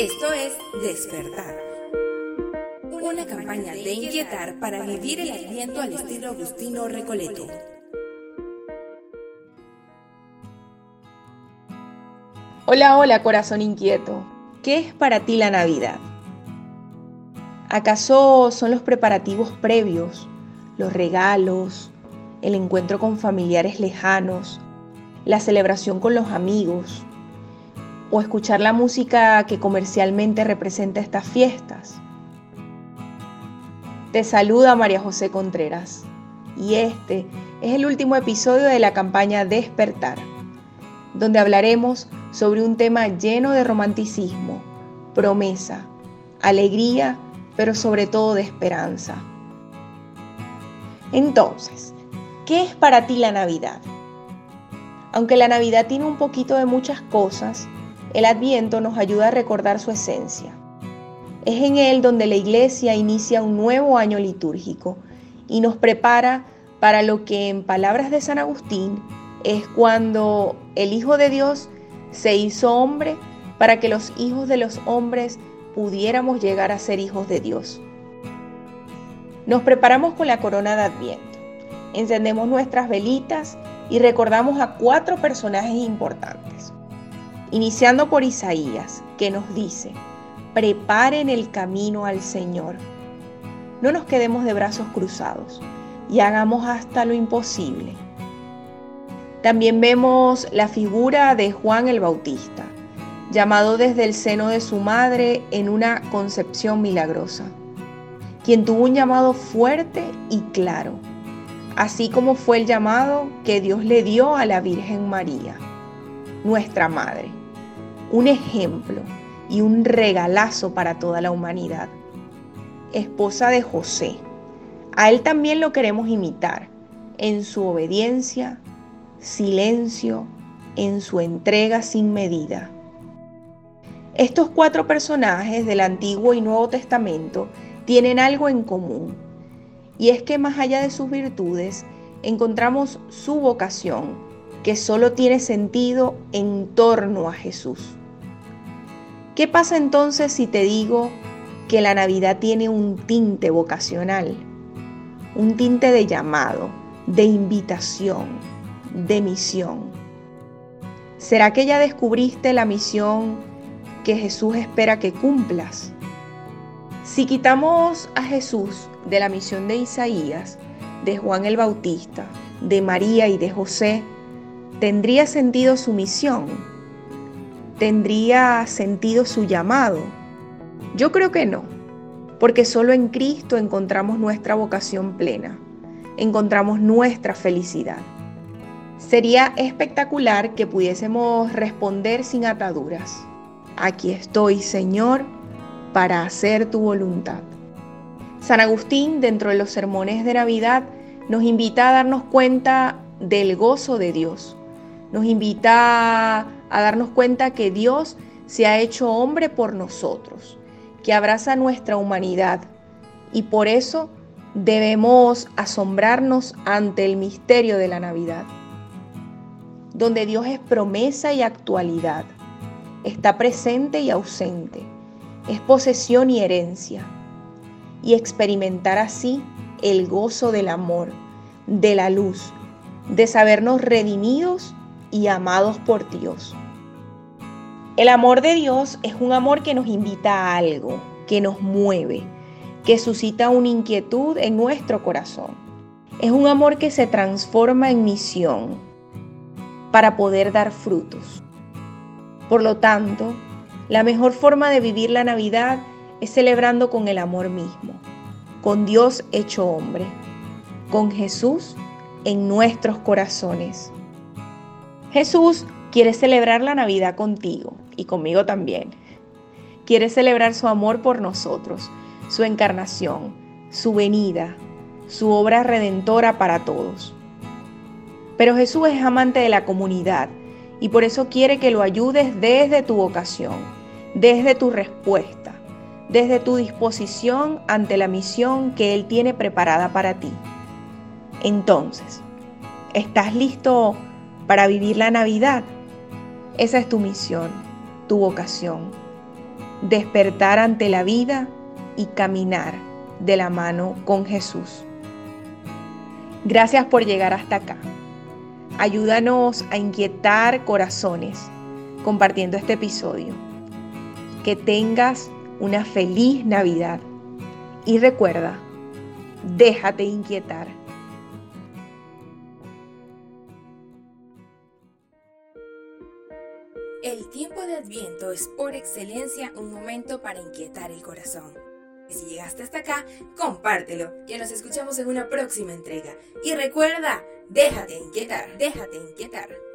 Esto es Despertar. Una campaña de inquietar para vivir el aliento al estilo Agustino Recoleto. Hola, hola, corazón inquieto. ¿Qué es para ti la Navidad? ¿Acaso son los preparativos previos, los regalos, el encuentro con familiares lejanos, la celebración con los amigos, o escuchar la música que comercialmente representa estas fiestas. Te saluda María José Contreras y este es el último episodio de la campaña Despertar, donde hablaremos sobre un tema lleno de romanticismo, promesa, alegría, pero sobre todo de esperanza. Entonces, ¿qué es para ti la Navidad? Aunque la Navidad tiene un poquito de muchas cosas, el Adviento nos ayuda a recordar su esencia. Es en él donde la iglesia inicia un nuevo año litúrgico y nos prepara para lo que en palabras de San Agustín es cuando el Hijo de Dios se hizo hombre para que los hijos de los hombres pudiéramos llegar a ser hijos de Dios. Nos preparamos con la corona de Adviento, encendemos nuestras velitas y recordamos a cuatro personajes importantes iniciando por Isaías, que nos dice, preparen el camino al Señor. No nos quedemos de brazos cruzados y hagamos hasta lo imposible. También vemos la figura de Juan el Bautista, llamado desde el seno de su madre en una concepción milagrosa, quien tuvo un llamado fuerte y claro, así como fue el llamado que Dios le dio a la Virgen María, nuestra Madre un ejemplo y un regalazo para toda la humanidad. Esposa de José. A él también lo queremos imitar en su obediencia, silencio, en su entrega sin medida. Estos cuatro personajes del Antiguo y Nuevo Testamento tienen algo en común, y es que más allá de sus virtudes, encontramos su vocación, que solo tiene sentido en torno a Jesús. ¿Qué pasa entonces si te digo que la Navidad tiene un tinte vocacional? Un tinte de llamado, de invitación, de misión. ¿Será que ya descubriste la misión que Jesús espera que cumplas? Si quitamos a Jesús de la misión de Isaías, de Juan el Bautista, de María y de José, ¿tendría sentido su misión? ¿Tendría sentido su llamado? Yo creo que no, porque solo en Cristo encontramos nuestra vocación plena, encontramos nuestra felicidad. Sería espectacular que pudiésemos responder sin ataduras. Aquí estoy, Señor, para hacer tu voluntad. San Agustín, dentro de los sermones de Navidad, nos invita a darnos cuenta del gozo de Dios. Nos invita a darnos cuenta que Dios se ha hecho hombre por nosotros, que abraza nuestra humanidad. Y por eso debemos asombrarnos ante el misterio de la Navidad, donde Dios es promesa y actualidad, está presente y ausente, es posesión y herencia, y experimentar así el gozo del amor, de la luz, de sabernos redimidos y amados por Dios. El amor de Dios es un amor que nos invita a algo, que nos mueve, que suscita una inquietud en nuestro corazón. Es un amor que se transforma en misión para poder dar frutos. Por lo tanto, la mejor forma de vivir la Navidad es celebrando con el amor mismo, con Dios hecho hombre, con Jesús en nuestros corazones. Jesús quiere celebrar la Navidad contigo y conmigo también. Quiere celebrar su amor por nosotros, su encarnación, su venida, su obra redentora para todos. Pero Jesús es amante de la comunidad y por eso quiere que lo ayudes desde tu vocación, desde tu respuesta, desde tu disposición ante la misión que Él tiene preparada para ti. Entonces, ¿estás listo para vivir la Navidad. Esa es tu misión, tu vocación. despertar ante la vida y caminar de la mano con Jesús. Gracias por llegar hasta acá. Ayúdanos a inquietar corazones compartiendo este episodio. Que tengas una feliz Navidad y recuerda, déjate inquietar. El tiempo de Adviento es por excelencia un momento para inquietar el corazón. Si llegaste hasta acá, compártelo, que nos escuchamos en una próxima entrega. Y recuerda, déjate inquietar, déjate inquietar.